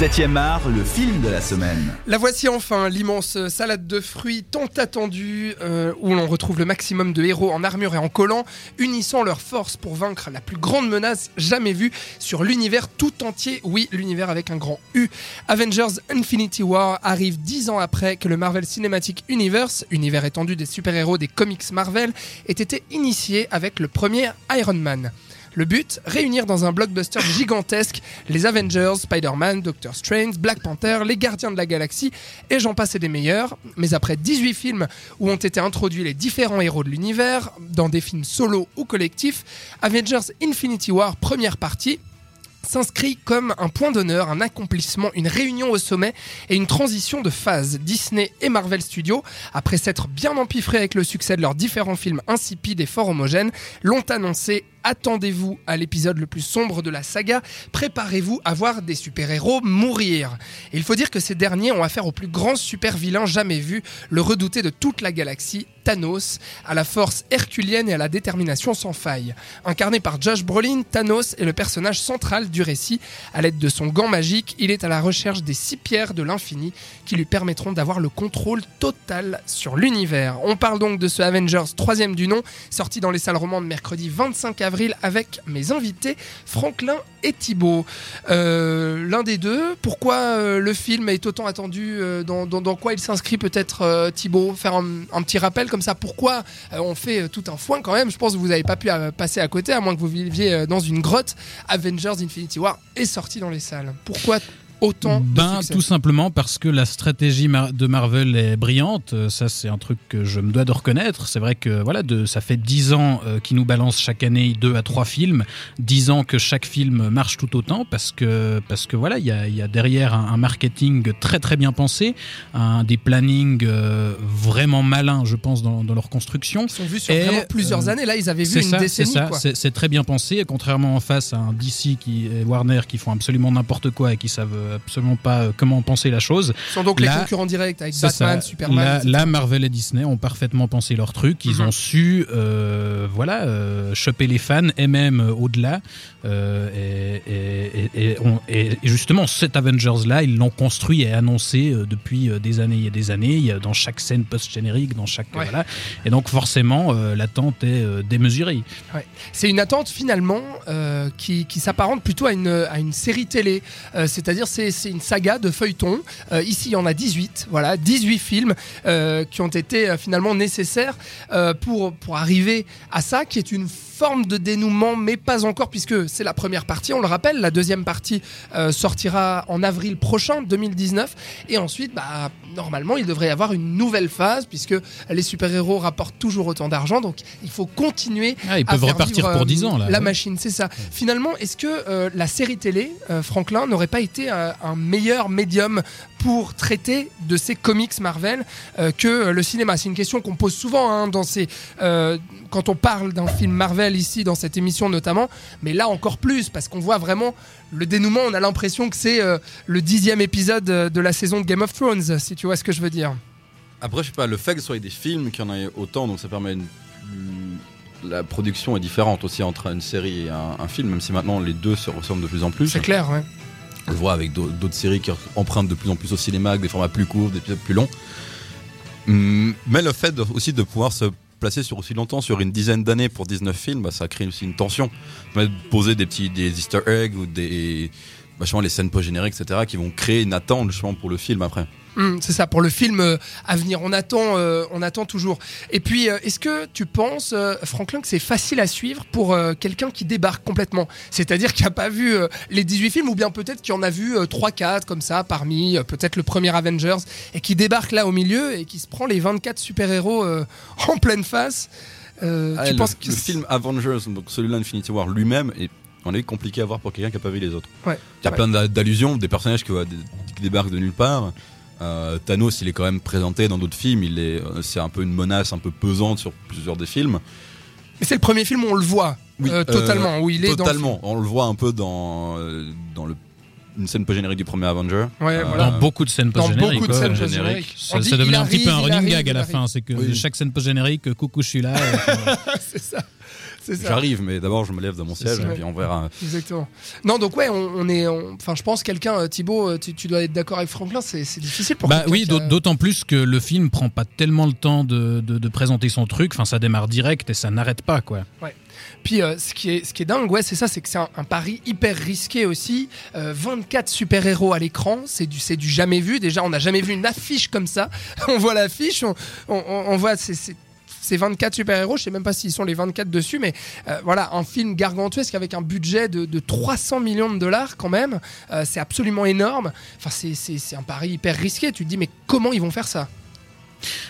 7ème art, le film de la semaine. La voici enfin, l'immense salade de fruits tant attendue, euh, où l'on retrouve le maximum de héros en armure et en collant, unissant leurs forces pour vaincre la plus grande menace jamais vue sur l'univers tout entier. Oui, l'univers avec un grand U. Avengers Infinity War arrive dix ans après que le Marvel Cinematic Universe, univers étendu des super-héros des comics Marvel, ait été initié avec le premier Iron Man. Le but, réunir dans un blockbuster gigantesque les Avengers, Spider-Man, Doctor Strange, Black Panther, les Gardiens de la Galaxie et j'en passe et des meilleurs. Mais après 18 films où ont été introduits les différents héros de l'univers, dans des films solo ou collectifs, Avengers Infinity War première partie s'inscrit comme un point d'honneur, un accomplissement, une réunion au sommet et une transition de phase. Disney et Marvel Studios, après s'être bien empiffrés avec le succès de leurs différents films insipides et fort homogènes, l'ont annoncé attendez-vous à l'épisode le plus sombre de la saga, préparez-vous à voir des super-héros mourir. Et il faut dire que ces derniers ont affaire au plus grand super-vilain jamais vu, le redouté de toute la galaxie, Thanos, à la force herculienne et à la détermination sans faille. Incarné par Josh Brolin, Thanos est le personnage central du récit. À l'aide de son gant magique, il est à la recherche des six pierres de l'infini qui lui permettront d'avoir le contrôle total sur l'univers. On parle donc de ce Avengers troisième du nom, sorti dans les salles romandes mercredi 25 avril avec mes invités Franklin et Thibaut. Euh, l'un des deux, pourquoi euh, le film est autant attendu euh, dans, quoi il s'inscrit peut-être Thibaut? Faire un, petit rappel comme ça, pourquoi on fait tout un foin quand même Je pense que vous n'avez pas pu passer à côté, à moins que vous viviez dans une grotte. Avengers Infinity War est sorti dans les salles. Pourquoi autant ben, Tout simplement parce que la stratégie de Marvel est brillante. Euh, ça, c'est un truc que je me dois de reconnaître. C'est vrai que voilà, de, ça fait 10 ans euh, qu'ils nous balancent chaque année deux à trois films. 10 ans que chaque film marche tout autant parce que, parce que voilà, il y a, y a, derrière un, marketing très très bien pensé, un, des plannings euh, vraiment malins, je pense, dans, dans, leur construction. Ils sont vus sur vraiment plusieurs années. Là, ils avaient vu une décennie. C'est c'est très bien pensé. Et contrairement en face à un DC qui, et Warner qui font absolument n'importe quoi et qui savent absolument pas euh, comment penser la chose. Ils sont donc les concurrents directs avec Batman, Superman. Là, Marvel et Disney ont parfaitement pensé leur truc. Ils mhm. ont su, euh, voilà, euh, choper les fans et même au-delà. et, justement, cet Avengers-là, ils l'ont construit et annoncé depuis des années et des années, dans chaque scène post-générique, dans chaque. Voilà. Et donc, forcément, l'attente est démesurée. C'est une attente finalement qui, qui s'apparente plutôt à une, à une série télé. C'est-à-dire, c'est c'est une saga de feuilletons. Euh, ici, il y en a 18, voilà, 18 films euh, qui ont été euh, finalement nécessaires pour, pour arriver à ça, qui est une forme de dénouement, mais pas encore, puisque c'est la première partie, on le rappelle. La deuxième partie sortira en avril prochain, 2019. Et ensuite, bah, normalement, il devrait y avoir une nouvelle phase, puisque les super-héros rapportent toujours autant d'argent. Donc, il faut continuer. Ah, ils peuvent repartir pour 10 ans, là. La machine, c'est ça. Finalement, est-ce que la série télé, Franklin, n'aurait pas été un meilleur médium pour traiter de ces comics Marvel euh, que le cinéma C'est une question qu'on pose souvent hein, dans ces, euh, quand on parle d'un film Marvel ici, dans cette émission notamment, mais là encore plus, parce qu'on voit vraiment le dénouement, on a l'impression que c'est euh, le dixième épisode de la saison de Game of Thrones, si tu vois ce que je veux dire. Après, je sais pas, le fait que ce soit des films, qu'il y en ait autant, donc ça permet la production est différente aussi entre une série et un, un, film, même si maintenant les deux se ressemblent de plus en plus. C'est clair, ouais. On le voit avec d'autres séries qui empruntent de plus en plus au cinéma, avec des formats plus courts, des épisodes plus longs. Hum, mais le fait aussi de pouvoir se placer sur aussi longtemps, sur une dizaine d'années pour 19 films, bah, ça crée aussi une tension. Poser des petits des easter eggs ou des, les scènes post-génériques, etc., qui vont créer une attente justement pour le film après. Hum, c'est ça, pour le film euh, à venir. On attend, euh, on attend toujours. Et puis, euh, est-ce que tu penses, Franklin, que c'est facile à suivre pour quelqu'un qui débarque complètement? C'est-à-dire qui n'a pas vu les 18 films, ou bien peut-être qui en a vu 3-4 comme ça, parmi peut-être le premier Avengers, et qui débarque là au milieu et qui se prend les 24 super-héros en pleine face ah, tu penses que le film Avengers, donc celui-là Infinity War lui-même, est on est compliqué à voir pour quelqu'un qui n'a pas vu les autres. Il y a plein d'allusions, des personnages qui, qui, débarquent de nulle part. Euh, Thanos, il est quand même présenté dans d'autres films. Il est, euh, c'est un peu une menace un peu pesante sur plusieurs des films. Mais c'est le premier film où on le voit euh, totalement, où il est totalement. On le voit un peu dans dans le une scène post-générique du premier Avenger. Ouais, voilà. Dans beaucoup de scènes Dans post-génériques. beaucoup de scènes post-génériques. On Ça, ça devenait un petit peu un running arrive, gag à la arrive. fin. C'est que Oui. chaque scène post-générique, coucou, je suis là. euh, c'est ça. J'arrive, mais d'abord je me lève de mon siège ça. et puis on verra. Exactement. Non, donc ouais, on, on est. Enfin, je pense quelqu'un, euh, Thibaut, euh, tu, tu dois être d'accord avec Franklin. C'est difficile pour. Bah oui, d'autant plus que le film prend pas tellement le temps de, de- de présenter son truc. Enfin, ça démarre direct et ça n'arrête pas, quoi. Puis euh, ce, qui est, ce qui est dingue, ouais, c'est ça, c'est que c'est un, un pari hyper risqué aussi. Euh, 24 super-héros à l'écran, c'est du, jamais vu. Déjà, on n'a jamais vu une affiche comme ça. on voit l'affiche, on, on, on- on voit ces- ces 24 super-héros, je sais même pas s'ils sont les 24 dessus, mais euh, voilà, un film gargantuesque avec un budget de, de 300 millions de dollars quand même. Euh, c'est absolument énorme. Enfin, c'est un pari hyper risqué. Tu te dis, mais comment ils vont faire ça?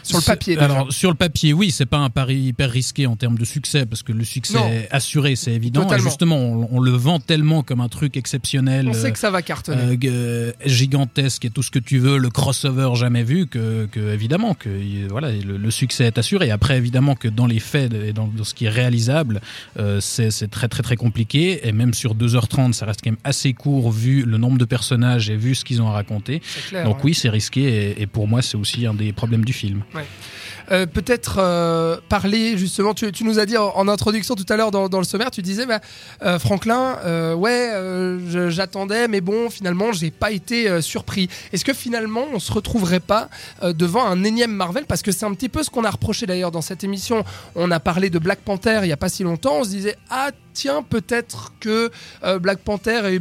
Sur le papier, déjà. Alors sur le papier, oui, c'est pas un pari hyper risqué en termes de succès parce que le succès Non. est assuré, c'est évident. Totalement. Et justement, on, on le vend tellement comme un truc exceptionnel. on sait euh, que ça va cartonner. euh, gigantesque et tout ce que tu veux, le crossover jamais vu, que, que évidemment que voilà le, le succès est assuré. Après évidemment que dans les faits et dans, dans ce qui est réalisable, euh, c'est très très très compliqué et même sur 2h30 ça reste quand même assez court vu le nombre de personnages et vu ce qu'ils ont à raconter. clair. Donc ouais. oui c'est risqué et, et pour moi c'est aussi un des problèmes du film. Euh, peut-être euh, parler justement, tu, nous as dit en, introduction tout à l'heure dans, le sommaire, tu disais, bah, euh, Franklin, ouais, j'attendais, mais bon, finalement, j'ai pas été surpris. Est-ce que finalement, on se retrouverait pas devant un énième Marvel? Parce que c'est un petit peu ce qu'on a reproché d'ailleurs dans cette émission. On a parlé de Black Panther il y a pas si longtemps, on se disait, ah tiens, peut-être que euh, Black Panther est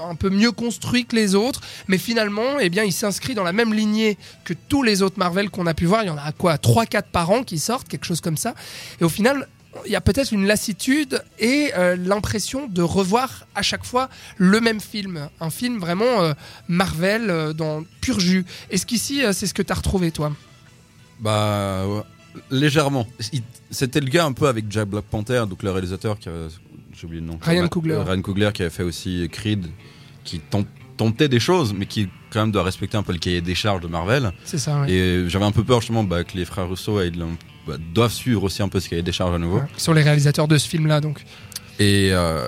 un peu mieux construit que les autres, mais finalement, eh bien, il s'inscrit dans la même lignée que tous les autres Marvel qu'on a pu voir. Il y en a quoi 3-4 par an qui sortent, quelque chose comme ça. Et au final, il y a peut-être une lassitude et euh, l'impression de revoir à chaque fois le même film. Un film vraiment euh, Marvel dans pur jus. Est-ce qu'ici, c'est ce que tu as retrouvé, toi? Bah, légèrement. Il- C'était le gars un peu avec Jack Black Panther, donc le réalisateur qui a, j'ai oublié le nom. Ryan Coogler. Ryan Coogler qui avait fait aussi Creed, qui tent- tentait des choses, mais qui quand même doit respecter un peu le cahier des charges de Marvel. C'est ça, ouais. Et j'avais un peu peur justement bah, que les frères Russo aient de- bah, doivent suivre aussi un peu ce cahier des charges à nouveau. Ouais. Sur les réalisateurs de ce film-là, donc. Et euh,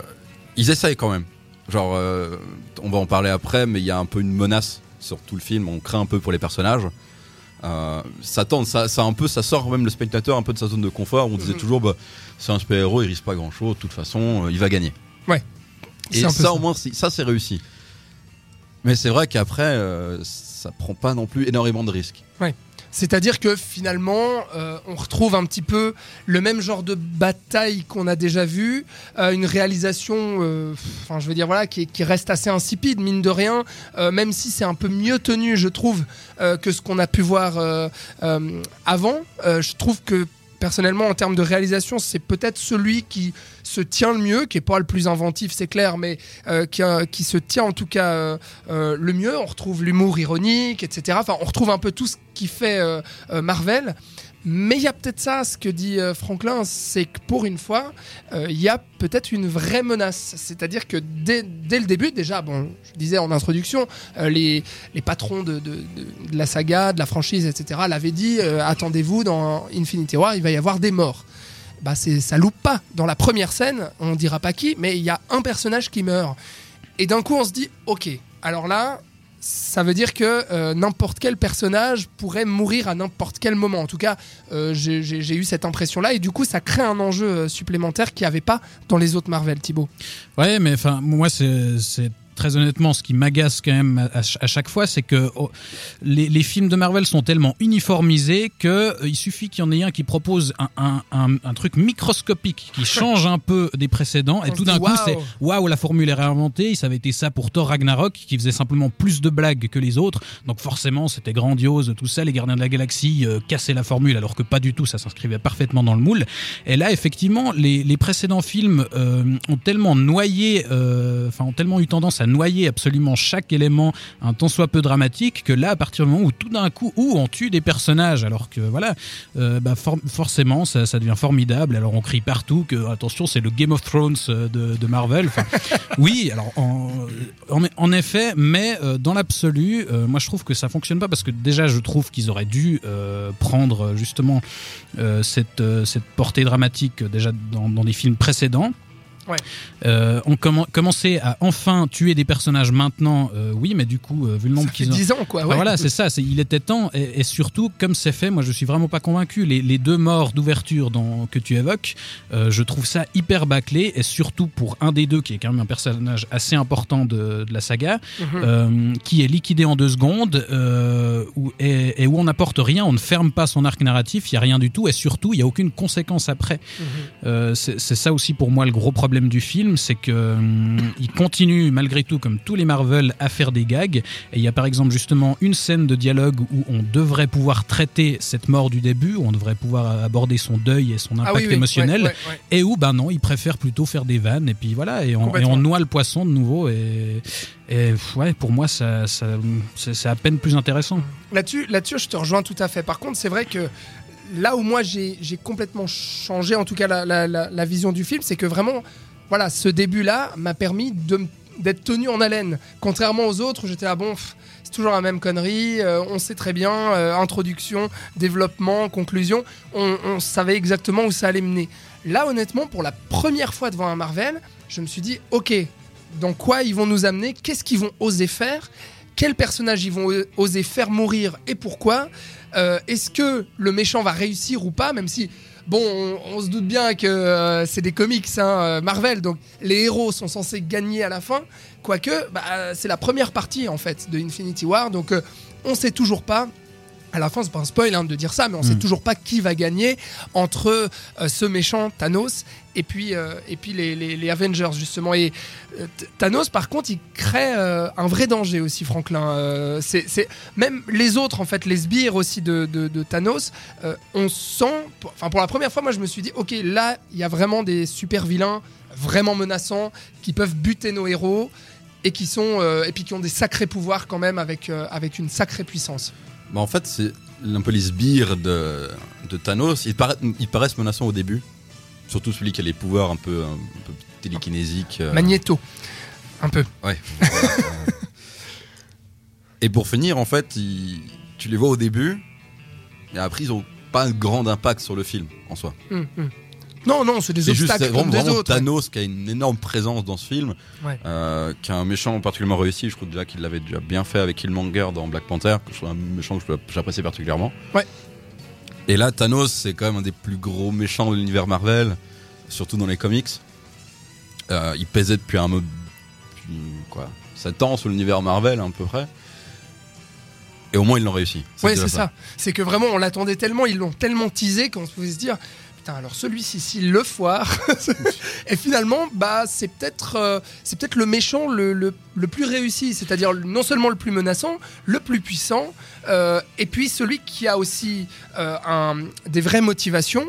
ils essayent quand même. Genre, euh, on va en parler après, mais il y a un peu une menace sur tout le film. On craint un peu pour les personnages. Euh, ça tente, ça, ça un peu, ça sort même le spectateur un peu de sa zone de confort. On disait Mhm. toujours, bah, c'est un super héros, il risque pas grand chose. De toute façon, euh, il va gagner. C'est Et ça, peu au moins, c'est- ça c'est réussi. Mais c'est vrai qu'après, euh, ça prend pas non plus énormément de risques. C'est-à-dire que finalement, euh, on retrouve un petit peu le même genre de bataille qu'on a déjà vu, euh, une réalisation, euh, enfin je veux dire voilà, qui, qui reste assez insipide mine de rien, même si c'est un peu mieux tenu, je trouve, que ce qu'on a pu voir avant. Je trouve que personnellement, en termes de réalisation, c'est peut-être celui qui se tient le mieux, qui est pas le plus inventif, c'est clair, mais euh, qui, a- qui se tient en tout cas euh, euh, le mieux. On retrouve l'humour ironique, etc. Enfin, on retrouve un peu tout ce qui fait euh, euh, Marvel. Mais il y a peut-être ça, ce que dit euh, Franklin, c'est que pour une fois, euh, il y a peut-être une vraie menace. C'est-à-dire que dès, le début, déjà, bon, je disais en introduction, euh, les, les patrons de, de- la saga, de la franchise, etc., l'avaient dit attendez-vous, dans Infinity War, il va y avoir des morts. Bah, ça loupe pas. Dans la première scène, on dira pas qui, mais il y a un personnage qui meurt. Et d'un coup, on se dit ok, alors là, ça veut dire que euh, n'importe quel personnage pourrait mourir à n'importe quel moment. En tout cas, euh, j'ai eu cette impression-là. Et du coup, ça crée un enjeu euh, supplémentaire qu'il n'y avait pas dans les autres Marvel, Thibaut. Ouais, mais enfin, moi, c'est très honnêtement ce qui m'agace quand même à, ch- à chaque fois, c'est que oh, les, les films de Marvel sont tellement uniformisés que euh, il suffit qu'il y en ait un qui propose un, un, un- un truc microscopique qui change un peu des précédents, et tout d'un coup, c'est waouh, la formule est réinventée. Ça avait été ça pour Thor Ragnarok, qui faisait simplement plus de blagues que les autres. Donc forcément, c'était grandiose, tout ça. Les Gardiens de la Galaxie euh, cassaient la formule, alors que pas du tout. Ça s'inscrivait parfaitement dans le moule. Et là, effectivement, les, les précédents films euh, ont tellement noyé, euh, enfin, ont tellement eu tendance à noyer absolument chaque élément, un tant soit peu dramatique, que là, à partir du moment où tout d'un coup, où on tue des personnages, alors que voilà, euh, bah, for- forcément, ça, ça devient formidable. Alors on crie partout que attention, c'est le Game of Thrones euh, de, de Marvel. Enfin, oui, alors en, en, en effet, mais euh, dans l'absolu, euh, moi je trouve que ça fonctionne pas parce que déjà je trouve qu'ils auraient dû prendre justement cette, cette portée dramatique déjà dans, dans des films précédents. Ouais. Euh, on commen- commençait à enfin tuer des personnages maintenant, euh, oui, mais du coup, euh, vu le nombre qu'ils ont. 10 ans, quoi. Ouais. voilà, c'est ça. Il était temps, et, et surtout, comme c'est fait, moi je suis vraiment pas convaincu. Les, les deux morts d'ouverture que tu évoques, je trouve ça hyper bâclé, et surtout pour un des deux qui est quand même un personnage assez important de, de la saga, Mhm. qui est liquidé en deux secondes, où, et, et où on n'apporte rien, on ne ferme pas son arc narratif, il y a rien du tout, et surtout il y a aucune conséquence après. Mhm. C'est ça aussi pour moi le gros problème du film, c'est que hum, il continue malgré tout, comme tous les Marvel, à faire des gags. Et il y a par exemple justement une scène de dialogue où on devrait pouvoir traiter cette mort du début, où on devrait pouvoir aborder son deuil et son impact Ah oui, oui, émotionnel. ouais, ouais, ouais. Et où, ben non, il préfère plutôt faire des vannes et puis voilà, et on, et Complètement. on noie le poisson de nouveau. Et, ouais, pour moi, ça, c'est à peine plus intéressant. Là-dessus, là-dessus, je te rejoins tout à fait. Par contre, c'est vrai que là où moi j'ai complètement changé, en tout cas la, vision du film, c'est que vraiment, voilà, ce début-là m'a permis d'être tenu en haleine. Contrairement aux autres, j'étais là, bon, pff, c'est toujours la même connerie, euh, on sait très bien, euh, introduction, développement, conclusion, on, on savait exactement où ça allait mener. Là, honnêtement, pour la première fois devant un Marvel, je me suis dit, ok, dans quoi ils vont nous amener, qu'est-ce qu'ils vont oser faire, quels personnages ils vont oser faire mourir et pourquoi. Euh, Est-ce que le méchant va réussir ou pas, même si, bon, on, on se doute bien que euh, c'est des comics, hein, euh, Marvel, donc les héros sont censés gagner à la fin, quoique bah, c'est la première partie en fait de Infinity War, donc euh, on sait toujours pas. À la fin, c'est pas un spoil hein, de dire ça, mais on sait Mm. toujours pas qui va gagner entre euh, ce méchant Thanos et puis, euh, et puis les, Avengers, justement. Et euh, Th- Thanos, par contre, il crée euh, un vrai danger aussi, Franklin. C'est, Même les autres, en fait, les sbires aussi de, Thanos, on sent. Enfin, pour la première fois, moi, je me suis dit, ok, là, il y a vraiment des super vilains, vraiment menaçants, qui peuvent buter nos héros. Et qui sont et puis qui ont des sacrés pouvoirs quand même avec avec une sacrée puissance. Bah, en fait, c'est un peu les sbires de, Thanos. Ils paraissent menaçants au début. Surtout celui qui a les pouvoirs un peu, un peu télékinésiques. euh, Magneto, un peu. Ouais. et pour finir, en fait, ils- tu les vois au début. Et après, ils ont pas un grand impact sur le film en soi. Hum, hum. Non, non, c'est des C'est juste obstacles vraiment, comme des vraiment autres. ouais. Thanos qui a une énorme présence dans ce film, Ouais. euh, qui a un méchant particulièrement réussi. Je trouve déjà qu'il l'avait déjà bien fait avec Killmonger dans Black Panther, que je trouve un méchant que je- j'apprécie particulièrement. Ouais. Et là, Thanos, c'est quand même un des plus gros méchants de l'univers Marvel, surtout dans les comics. Euh, il pesait depuis un mo- depuis, quoi, 7 ans sur l'univers Marvel à peu près. Et au moins, ils l'ont réussi. Ouais, déjà c'est ça. C'est que vraiment, on l'attendait tellement, ils l'ont tellement teasé qu'on pouvait se dire. Alors celui-ci, le foire. et finalement, bah, c'est peut-être euh, peut-être le méchant le, le- le plus réussi. C'est-à-dire non seulement le plus menaçant, le plus puissant, euh, et puis celui qui a aussi euh, un- des vraies motivations,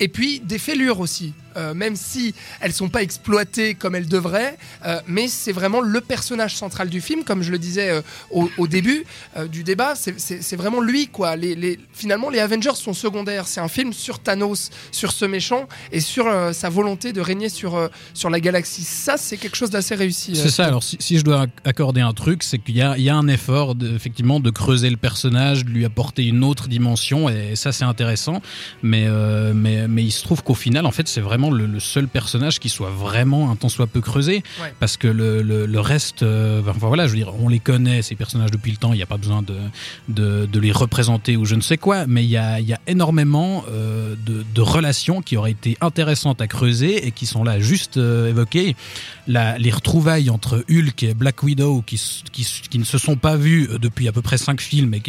et puis des fêlures aussi. Euh, même si elles sont pas exploitées comme elles devraient, euh, mais c'est vraiment le personnage central du film, comme je le disais euh, au, au début du débat, c'est- vraiment lui quoi. Les, les- finalement, les Avengers sont secondaires. C'est un film sur Thanos, sur ce méchant et sur sa volonté de régner sur sur la galaxie. Ça, c'est quelque chose d'assez réussi. C'est ça. Alors, si, si je dois ac- accorder un truc, c'est qu'il y a, il y a un effort, de, effectivement, de creuser le personnage, de lui apporter une autre dimension, et ça, c'est intéressant. Mais, mais, mais il se trouve qu'au final, en fait, c'est vraiment le, le seul personnage qui soit vraiment un tant soit peu creusé, Ouais. parce que le, le, le reste, euh, enfin voilà, je veux dire, on les connaît ces personnages depuis le temps. Il n'y a pas besoin de, de, de les représenter ou je ne sais quoi, mais il y a, y a énormément euh, de, de relations qui auraient été intéressantes à creuser et qui sont là juste euh, évoquées la- les retrouvailles entre Hulk et Black Widow qui, qui, qui ne se sont pas vues depuis à peu près cinq films et,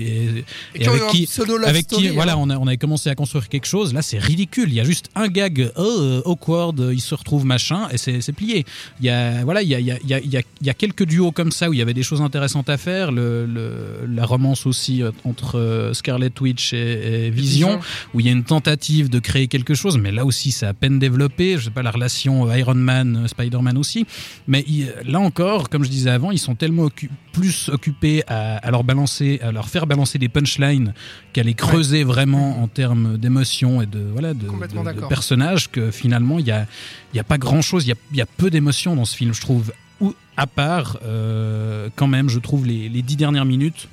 avec qui- avec qui voilà on, a, on avait commencé à construire quelque chose là c'est ridicule il y a juste un gag oh, awkward ils se retrouvent machin et c'est plié. Il y a voilà il y a, il y, a, il y, a, il y quelques duos comme ça où il y avait des choses intéressantes à faire. Le, le- la romance aussi euh, entre euh, Scarlet Witch et, et Vision où il y a une tentative de créer quelque chose, mais là aussi c'est à peine développé. Je sais pas la relation euh, Iron Man, Spider-Man aussi, mais il- là encore, comme je disais avant, ils sont tellement occu- plus occupés à, à leur balancer, à leur faire balancer des punchlines qu'à les creuser vraiment en termes d'émotions et de voilà de, de- de personnages que finalement il y a il y a pas grand chose, il y a, il y a peu d'émotions dans ce film, je trouve. Ou à part, euh, quand même, je trouve les, les dix dernières minutes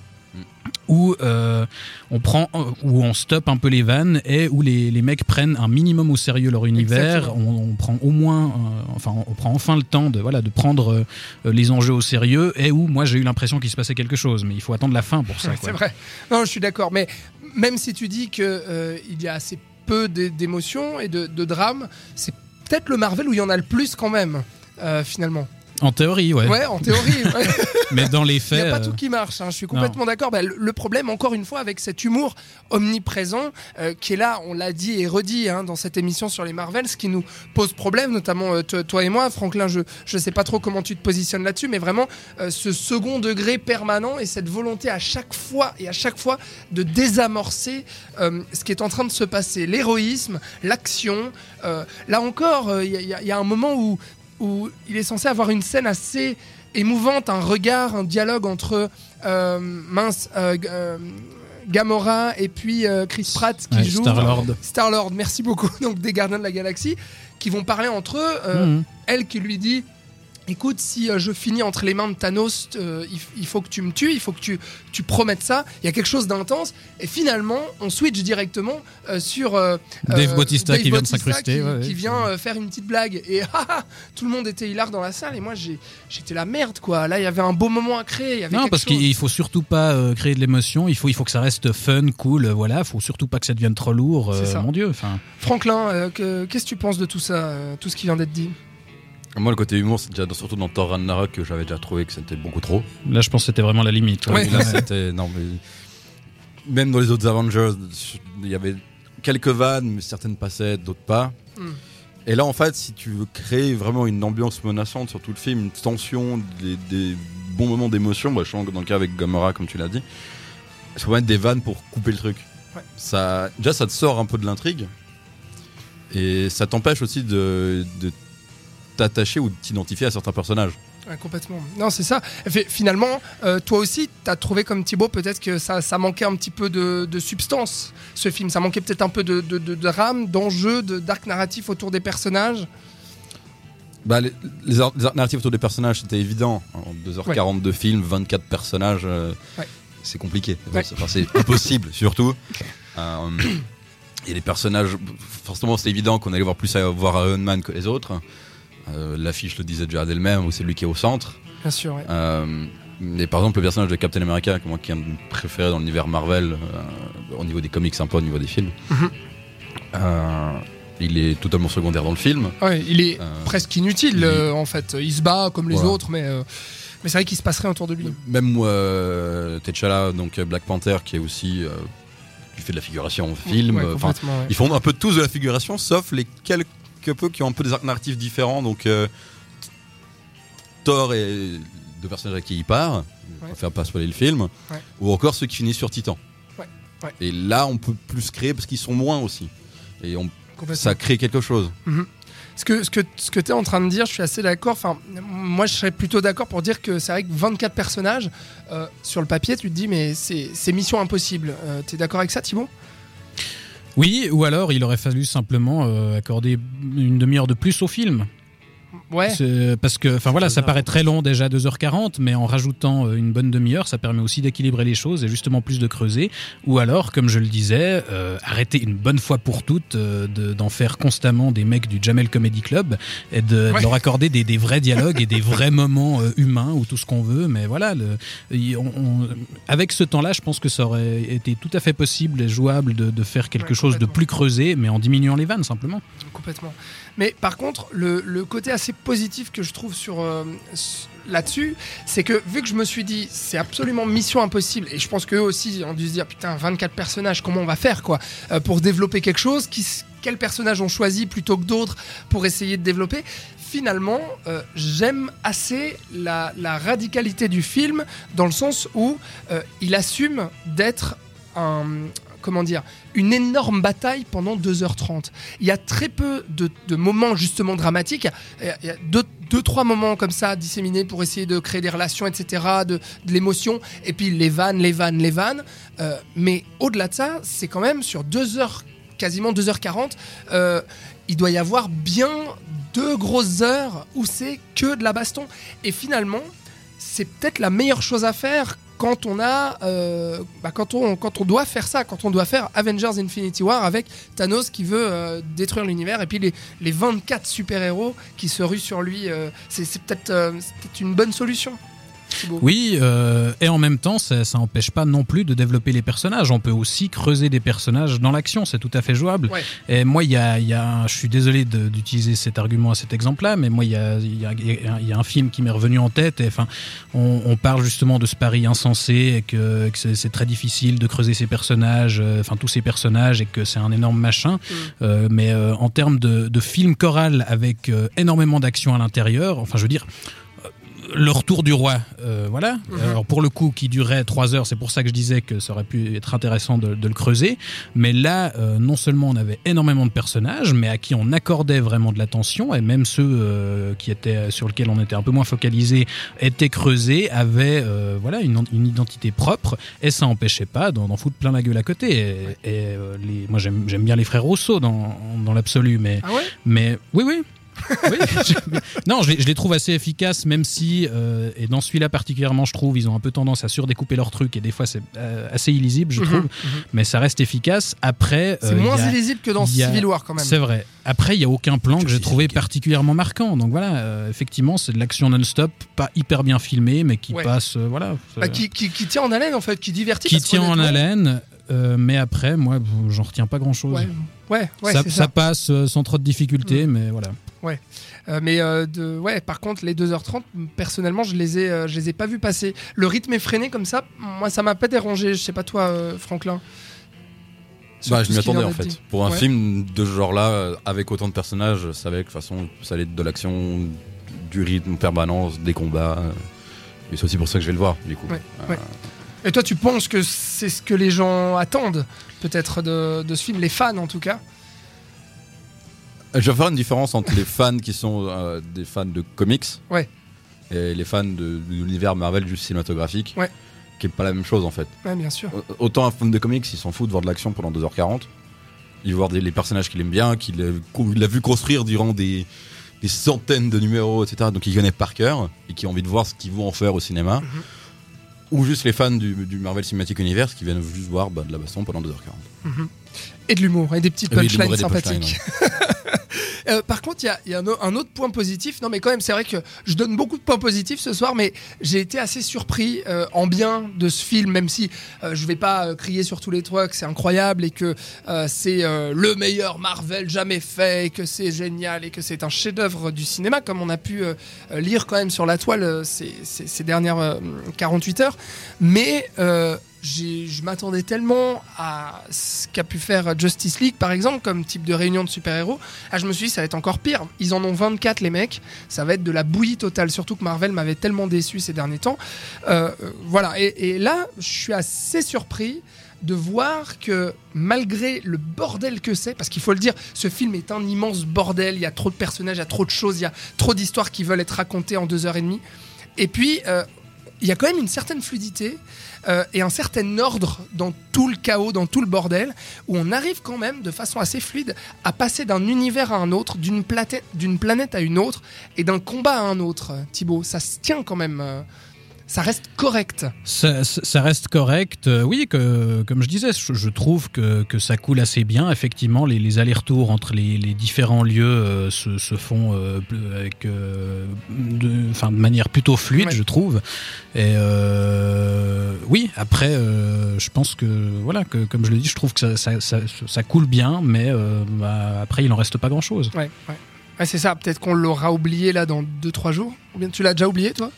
où euh, on prend, où on stoppe un peu les vannes et où les, les mecs prennent un minimum au sérieux leur univers. On, on prend au moins, euh, enfin, on prend enfin le temps de voilà de prendre euh, les enjeux au sérieux et où moi j'ai eu l'impression qu'il se passait quelque chose, mais il faut attendre la fin pour ça. Ouais. C'est vrai. Non, je suis d'accord. Mais même si tu dis que euh, il y a assez peu d'é- d'émotions et de, de drame, c'est peut-être le Marvel où il y en a le plus quand même. euh, finalement. En théorie, ouais. Ouais, en théorie. ouais. Mais dans les Il n'y faits, a pas euh, tout qui marche, hein, je suis complètement d'accord. Bah, le, problème, encore une fois, avec cet humour omniprésent euh, qui est là, on l'a dit et redit hein, dans cette émission sur les Marvels, ce qui nous pose problème, notamment euh, to- toi et moi. Franklin, je ne sais pas trop comment tu te positionnes là-dessus, mais vraiment euh, ce second degré permanent et cette volonté à chaque fois et à chaque fois de désamorcer euh, ce qui est en train de se passer. L'héroïsme, l'action. euh, là encore, euh, il y, a- il y a un moment où, où il est censé avoir une scène assez émouvante, un regard, un dialogue entre euh, mince euh, euh, Gamora et puis euh, Chris Pratt qui ouais, joue Star-Lord. Star-Lord, merci beaucoup, donc des Gardiens de la Galaxie, qui vont parler entre eux. Mhm. Elle qui lui dit Écoute, si euh, je finis entre les mains de Thanos, euh, il, il faut que tu me tues, il faut que tu, tu promettes ça. Il y a quelque chose d'intense. Et finalement, on switch directement euh, sur euh, Dave Bautista Dave qui vient de s'incruster, qui, ouais, qui vient faire une petite blague. Et ah, ah, tout le monde était hilar dans la salle. Et moi, j'étais la merde, quoi. Là, il y avait un beau moment à créer. Il y avait Non, parce qu'il faut surtout pas créer de l'émotion. Il faut, il faut que ça reste fun, cool. Voilà, faut surtout pas que ça devienne trop lourd. C'est ça. mon Dieu. Enfin, Franklin, que- qu'est-ce que tu penses de tout ça, tout ce qui vient d'être dit? Moi, le côté humour, c'est déjà dans- surtout dans Thor Ragnarok que j'avais déjà trouvé que c'était beaucoup trop. là, je pense que c'était vraiment la limite. Ouais. Là, c'était. Non, mais. Même dans les autres Avengers, il y avait quelques vannes, mais certaines passaient, d'autres pas. Hmm. Et là, en fait, si tu veux créer vraiment une ambiance menaçante sur tout le film, une tension, des, des bons moments d'émotion, bah, je pense que dans le cas avec Gamora, comme tu l'as dit, il faut mettre des vannes pour couper le truc. Ouais. Ça, déjà, ça te sort un peu de l'intrigue. Et ça t'empêche aussi de, de t'attacher ou de t'identifier à certains personnages. Ouais, complètement. Non, c'est ça. Finalement, euh, toi aussi, tu as trouvé comme Thibaut peut-être que ça, ça manquait un petit peu de, de substance, ce film. Ça manquait peut-être un peu de, de, de drame, d'enjeu, de d'arc narratif autour des personnages. Bah, les, les les arcs narratifs autour des personnages, c'était évident. En 2h40 de film, 24 personnages, euh, Ouais. c'est compliqué. Ouais. C'est impossible, surtout. Euh, et les personnages, forcément, c'est évident qu'on allait voir plus à voir Iron Man que les autres. Euh, L'affiche le disait déjà d'elle-même, où c'est lui qui est au centre. Bien sûr, ouais. Euh, mais par exemple, le personnage de Captain America, moi qui est un de mes préférés dans l'univers Marvel, euh, au niveau des comics, un peu au niveau des films, Mhm. euh, il est totalement secondaire dans le film. Ouais, il est Euh, presque inutile, il en fait. Il se bat comme les Voilà. autres, mais, mais c'est vrai qu'il se passe rien autour de lui. Même T'Challa, donc Black Panther, qui est aussi qui fait de la figuration au film. Ouais. ils font un peu tous de la figuration, sauf les quelques peu qui ont un peu des arcs narratifs différents. Donc euh, Thor et deux personnages à qui il part, on va faire pas spoiler le film, Ouais. ou encore ceux qui finissent sur Titan. Ouais, ouais. Et là, on peut plus créer parce qu'ils sont moins aussi. Et on, ça crée quelque chose. Ce que, ce que, ce que tu es en train de dire, je suis assez d'accord. Enfin, moi, je serais plutôt d'accord pour dire que c'est vrai que 24 personnages, euh, sur le papier, tu te dis, mais c'est mission impossible. Euh, tu es d'accord avec ça, Thibaut? Oui, ou alors il aurait fallu simplement euh, accorder une demi-heure de plus au film. Ouais. C'est- Parce que, enfin voilà, ça paraît très long déjà 2h40, mais en rajoutant euh, une bonne demi-heure, ça permet aussi d'équilibrer les choses et justement plus de creuser. Ou alors, comme je le disais, euh, arrêter une bonne fois pour toutes euh, de- d'en faire constamment des mecs du Jamel Comedy Club et de, leur accorder des, des vrais dialogues et des vrais moments euh, humains ou tout ce qu'on veut. Mais voilà, le- y- on- on- avec ce temps-là, je pense que ça aurait été tout à fait possible et jouable de, de faire quelque Ouais, chose de plus creusé, mais en diminuant les vannes simplement. Complètement. Mais par contre, le, côté assez positif que je trouve sur euh, là-dessus, c'est que vu que je me suis dit c'est absolument mission impossible, et je pense qu'eux aussi ont dû se dire putain 24 personnages, comment on va faire quoi euh, pour développer quelque chose Quels personnages ont choisi plutôt que d'autres pour essayer de développer Finalement, euh, j'aime assez la, radicalité du film dans le sens où il assume d'être un comment dire une énorme bataille pendant 2h30 il y a très peu de, moments justement dramatiques. Il y a- deux, deux, trois moments comme ça disséminés pour essayer de créer des relations, etc., de, l'émotion, et puis les vannes, les vannes, les vannes. Euh, mais au-delà de ça, c'est quand même sur 2 heures, quasiment 2h40, euh, il doit y avoir bien deux grosses heures où c'est que de la baston. Et finalement, c'est peut-être la meilleure chose à faire quand on a, euh, bah, quand on doit faire ça, quand on doit faire Avengers Infinity War avec Thanos qui veut euh, détruire l'univers et puis les, les 24 super héros qui se ruent sur lui, euh, c'est peut-être une bonne solution. Thibaut. Oui, euh, et en même temps, ça, ça empêche pas non plus de développer les personnages. On peut aussi creuser des personnages dans l'action, c'est tout à fait jouable. Ouais. Et moi, il y a, y a un- je suis désolé d'utiliser cet argument à cet exemple-là, mais moi, il y a, y a- y a un film qui m'est revenu en tête. Et enfin, on, on parle justement de ce pari insensé et que, que c'est c'est très difficile de creuser ces personnages, euh, enfin tous ces personnages, et que c'est un énorme machin. Mm. Euh, mais euh, en termes de, de film choral avec euh, énormément d'action à l'intérieur, enfin, je veux dire. Euh, Le retour du roi, euh, voilà. Mhm. Alors pour le coup, qui durait trois heures, c'est pour ça que je disais que ça aurait pu être intéressant de, de le creuser. Mais là, euh, non seulement on avait énormément de personnages, mais à qui on accordait vraiment de l'attention, et même ceux euh, qui étaient sur lesquels on était un peu moins focalisé étaient creusés, avaient euh, voilà une, une identité propre, et ça n'empêchait pas d'en foutre plein la gueule à côté. Et, et, euh, les, moi j'aime j'aime bien les frères Rousseau dans, dans l'absolu, mais Ah ouais? mais oui, oui. Oui, je- non, je les, je les trouve assez efficaces, même si, euh, et dans celui-là particulièrement, je trouve, ils ont un peu tendance à surdécouper leurs trucs, et des fois c'est euh, assez illisible, je Mhm, trouve, mhm. mais ça reste efficace. Après, C'est euh, moins a- illisible que dans a- Civil War quand même. c'est vrai. Après, il y a aucun plan que j'ai trouvé particulièrement marquant. Donc voilà, euh, effectivement, c'est de l'action non-stop, pas hyper bien filmé, mais qui Ouais. passe, euh, voilà, Bah, euh, qui, qui, qui tient en haleine en fait, qui divertit. qui parce tient en haleine. euh, mais après, moi, j'en retiens pas grand-chose. Ouais, ouais, ouais, ça, c'est ça ça. passe euh, sans trop de difficultés, Mm. mais voilà. Euh, mais euh, de, ouais, par contre, les 2h30, personnellement, je les ai, euh, je les ai pas vus passer. Le rythme effréné comme ça, moi, ça m'a pas dérangé. Je sais pas toi, Franklin. Bah, je m'y attendais en fait. Pour un Ouais. film de ce genre-là, avec autant de personnages, je savais que de toute façon, ça allait être de l'action, du rythme en permanence, des combats. Et c'est aussi pour ça que je vais le voir, du coup. Ouais, ouais. Et toi, tu penses que c'est ce que les gens attendent, peut-être, de, de ce film, les fans en tout cas Je vais faire une différence entre les fans qui sont euh, des fans de comics Ouais. et les fans de, de l'univers Marvel juste cinématographique, Ouais. qui est pas la même chose en fait. Ouais, bien sûr. Au- Autant un fan de comics, il s'en fout de voir de l'action pendant 2h40. Il veut voir des, les personnages qu'il aime bien, qu'il a, qu'il a vu construire durant des, des centaines de numéros, etc. Donc il connaît par cœur et qui a envie de voir ce qu'ils vont en faire au cinéma. Mhm. Ou juste les fans du, du Marvel Cinematic Universe qui viennent juste voir bah, de la baston pendant 2h40. Mhm. Et de l'humour, et des petites punchlines sympathiques. Euh, par contre, il y a, un, autre point positif. Non, mais quand même, c'est vrai que je donne beaucoup de points positifs ce soir, mais j'ai été assez surpris euh, en bien de ce film, même si euh, je vais pas euh, crier sur tous les toits que c'est incroyable et que c'est le meilleur Marvel jamais fait, et que c'est génial et que c'est un chef-d'œuvre du cinéma, comme on a pu lire quand même sur la toile ces, ces- ces dernières euh, 48 heures. Mais je m'attendais tellement à ce qu'a pu faire Justice League, par exemple, comme type de réunion de super-héros. Ah, je me suis dit, ça va être encore pire. Ils en ont 24, les mecs. Ça va être de la bouillie totale. Surtout que Marvel m'avait tellement déçu ces derniers temps. Euh, euh, voilà. Et, là, je suis assez surpris de voir que malgré le bordel que c'est, parce qu'il faut le dire, ce film est un immense bordel, il y a trop de personnages, il y a trop de choses, il y a trop d'histoires qui veulent être racontées en deux heures et demie. Et puis, euh, il y a quand même une certaine fluidité euh, et un certain ordre dans tout le chaos, dans tout le bordel, où on arrive quand même de façon assez fluide à passer d'un univers à un autre, d'une planète, à une autre, et d'un combat à un autre. Thibaut, ça se tient quand même. euh, ça reste correct. Ça, ça- ça reste correct. Euh, oui, que, comme je disais, je, je trouve que, que ça coule assez bien. Effectivement, les, les allers-retours entre les, les différents lieux euh, se, se font euh, avec, de, manière plutôt fluide, Ouais. je trouve. Et oui, après, je pense que, voilà, que, comme je le dis, je trouve que ça, coule bien, mais bah, après, il en reste pas grand-chose. Ouais, ouais. Ouais, c'est ça. Peut-être qu'on l'aura oublié là dans 2-3 jours. Ou bien tu l'as déjà oublié, toi?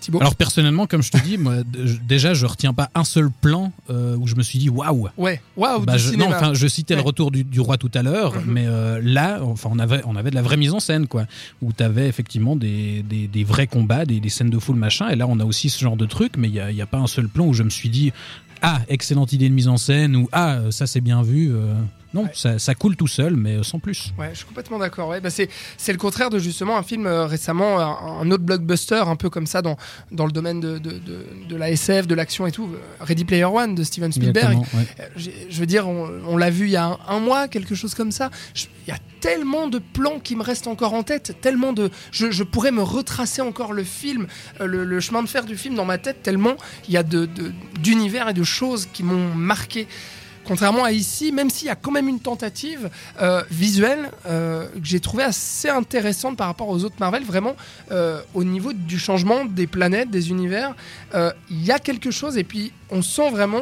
Thibaut Alors personnellement, comme je te dis, moi, déjà, je retiens pas un seul plan euh, où je me suis dit waouh. Ouais. Waouh, Bah, je, non, cinéma. enfin, je citais Ouais. le retour du, du roi tout à l'heure, Mhm. mais euh, là, enfin, on avait, on avait de la vraie mise en scène, quoi, où tu avais effectivement des, des, des vrais combats, des, des scènes de foule, machin. Et là, on a aussi ce genre de truc, mais il n'y a, il y a pas un seul plan où je me suis dit ah, excellente idée de mise en scène ou ah, ça c'est bien vu. euh. Non, Ouais. ça, ça coule tout seul, mais sans plus. Ouais, je suis complètement d'accord. Ouais, bah c'est, c'est le contraire de justement un film euh, récemment, un, un autre blockbuster, un peu comme ça dans, dans le domaine de, de, de, de la SF, de l'action et tout, euh, Ready Player One de Steven Spielberg. Ouais. Euh, Je veux dire, on, on l'a vu il y a un, un mois, quelque chose comme ça. Je- Il y a tellement de plans qui me restent encore en tête, tellement de. Je, je pourrais me retracer encore le film, euh, le, le chemin de fer du film dans ma tête, tellement il y a de, de- d'univers et de choses qui m'ont marqué. Contrairement à ici, même s'il y a quand même une tentative euh, visuelle euh, que j'ai trouvé assez intéressante par rapport aux autres Marvel, vraiment euh, au niveau du changement des planètes, des univers, il y a quelque chose et puis on sent vraiment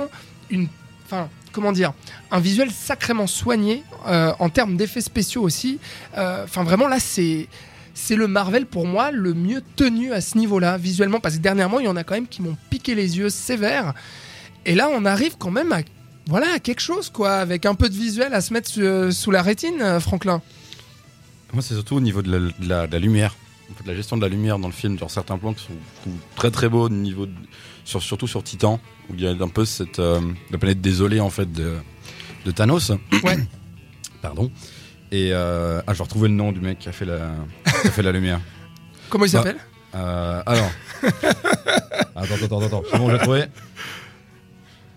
une, enfin comment dire, un visuel sacrément soigné en termes d'effets spéciaux aussi. Enfin vraiment là c'est c'est le Marvel pour moi le mieux tenu à ce niveau-là visuellement parce que dernièrement il y en a quand même qui m'ont piqué les yeux sévères et là on arrive quand même à voilà quelque chose quoi avec un peu de visuel à se mettre su- sous la rétine euh, Franklin. Moi, c'est surtout au niveau de la, de la- de la lumière. En fait, la gestion de la lumière dans le film, genre certains plans qui sont je trouve, très très beaux, au niveau de- sur, surtout sur Titan, où il y a un peu cette euh, la planète désolée en fait de, de Thanos. Ouais. Pardon. Et euh, ah, je vais retrouver le nom du mec qui a fait la, qui a fait la lumière. Comment il Bah, s'appelle? Euh, alors. attends, attends, attends, attends. C'est bon, j'ai trouvé.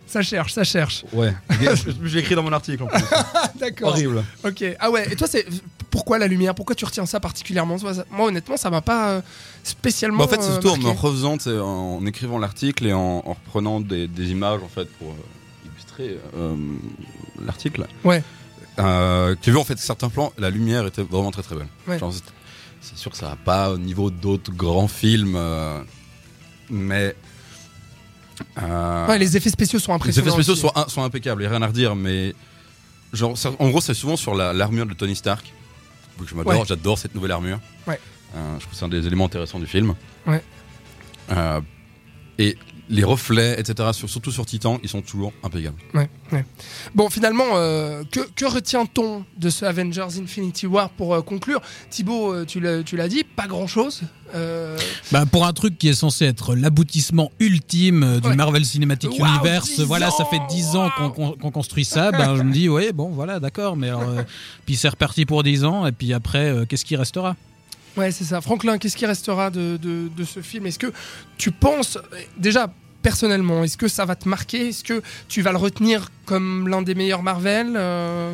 Ça cherche, ça cherche. Ouais. J'ai écrit dans mon article en plus. Ah, D'accord. Horrible. Ok. Ah ouais. Et toi, c'est pourquoi la lumière? Pourquoi tu retiens ça particulièrement? Moi, honnêtement, ça m'a pas euh, spécialement. Bah, en fait, c'est euh, surtout en me refaisant, tu en écrivant l'article et en, en reprenant des, des images en fait pour euh, illustrer euh, l'article. Ouais. Euh, J'ai vu en fait certains plans, la lumière était vraiment très très belle. Ouais. Genre, c'est- c'est sûr que ça va pas au niveau d'autres grands films, euh, mais euh, Ouais, les effets spéciaux sont les impressionnants. effets spéciaux sont, sont impeccables, il a rien à redire, mais genre, ça- en gros, c'est souvent sur la- l'armure de Tony Stark. Je m'adore, Ouais. j'adore cette nouvelle armure. Ouais. Euh, je trouve que c'est un des éléments intéressants du film. Ouais. Euh, et les reflets, etc., sur- surtout sur Titan, ils sont toujours impeccables. Ouais, ouais. Bon, finalement, euh, que, que retient-on de ce Avengers Infinity War pour euh, conclure? Thibaut, euh, tu l'as tu l'as dit, pas grand-chose. Euh, Bah, pour un truc qui est censé être l'aboutissement ultime du Ouais. Marvel Cinematic Universe, 10 voilà, ça fait ans 10 ans qu'on qu'on- qu'on construit ça, ben, je me dis, ouais, bon, voilà, d'accord, mais alors, euh, puis c'est reparti pour 10 ans, et puis après, euh, qu'est-ce qui restera? Ouais, c'est ça. Franklin, qu'est-ce qui restera de, de- de ce film? Est-ce que tu penses, déjà personnellement, est-ce que ça va te marquer? Est-ce que tu vas le retenir comme l'un des meilleurs Marvel Euh,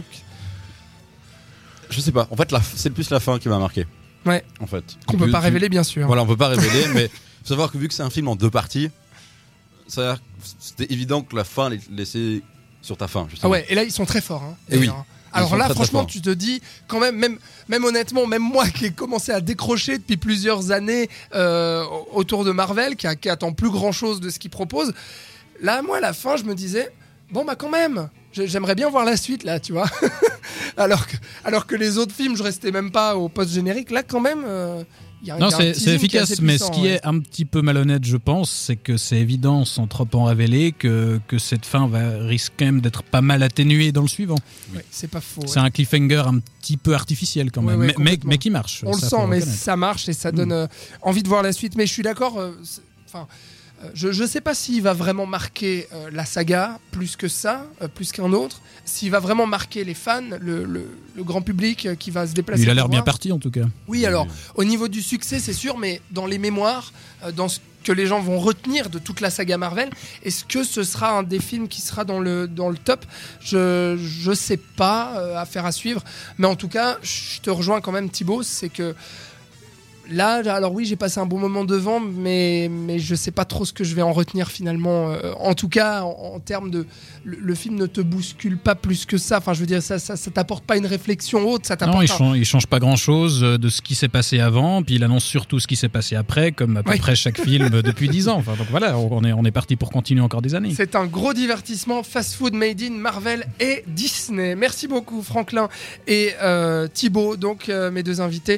Je sais pas, en fait, c'est plus la fin qui m'a marqué. Ouais. En fait. Qu'on peut pas tu- révéler, bien sûr. Voilà, on peut pas révéler, mais faut savoir que vu que c'est un film en deux parties, c'était évident que la fin laissait sur ta fin. Ah Justement. ouais, et là, ils sont très forts. hein, Eh oui. Alors là, très, franchement, tu te dis, quand même, même, même honnêtement, même moi qui ai commencé à décrocher depuis plusieurs années euh, autour de Marvel, qui, a- qui attend plus grand chose de ce qu'il propose, là, moi, à la fin, je me disais, bon, bah quand même, j'ai- j'aimerais bien voir la suite, là, tu vois. alors, que, alors que les autres films, je restais même pas au post-générique, là, quand même, euh, y a, Non, c'est efficace, mais puissant, ce qui ouais. est un petit peu malhonnête, je pense, c'est que c'est évident, sans trop en révéler, que, que cette fin va risque quand même d'être pas mal atténuée dans le suivant. Ouais, c'est pas faux. C'est un cliffhanger un petit peu artificiel quand même, mais- mais, qui marche. On le sent, mais ça marche et ça donne euh, envie de voir la suite. Mais je suis d'accord. Enfin, euh, je ne sais pas s'il va vraiment marquer euh, la saga plus que ça, euh, plus qu'un autre. S'il va vraiment marquer les fans, le, le- le grand public euh, qui va se déplacer. Il a l'air bien parti en tout cas. Oui, alors au niveau du succès, c'est sûr, mais dans les mémoires, euh, dans ce que les gens vont retenir de toute la saga Marvel, est-ce que ce sera un des films qui sera dans le, dans le top? Je je sais pas, euh, affaire à suivre. Mais en tout cas, je te rejoins quand même Thibaut, c'est que là, alors oui, j'ai passé un bon moment devant, mais, mais je sais pas trop ce que je vais en retenir finalement. Euh, en tout cas, en, en termes de... Le, le film ne te bouscule pas plus que ça. Enfin, je veux dire, ça, ça, ça t'apporte pas une réflexion haute, ça Non, il un- change, il change pas grand chose de ce qui s'est passé avant, puis il annonce surtout ce qui s'est passé après, comme à peu Oui. près chaque film depuis 10 ans. Enfin, donc voilà, on est, on est parti pour continuer encore des années. C'est un gros divertissement fast-food made in Marvel et Disney. Merci beaucoup Franklin et euh, Thibaut, donc euh, mes deux invités.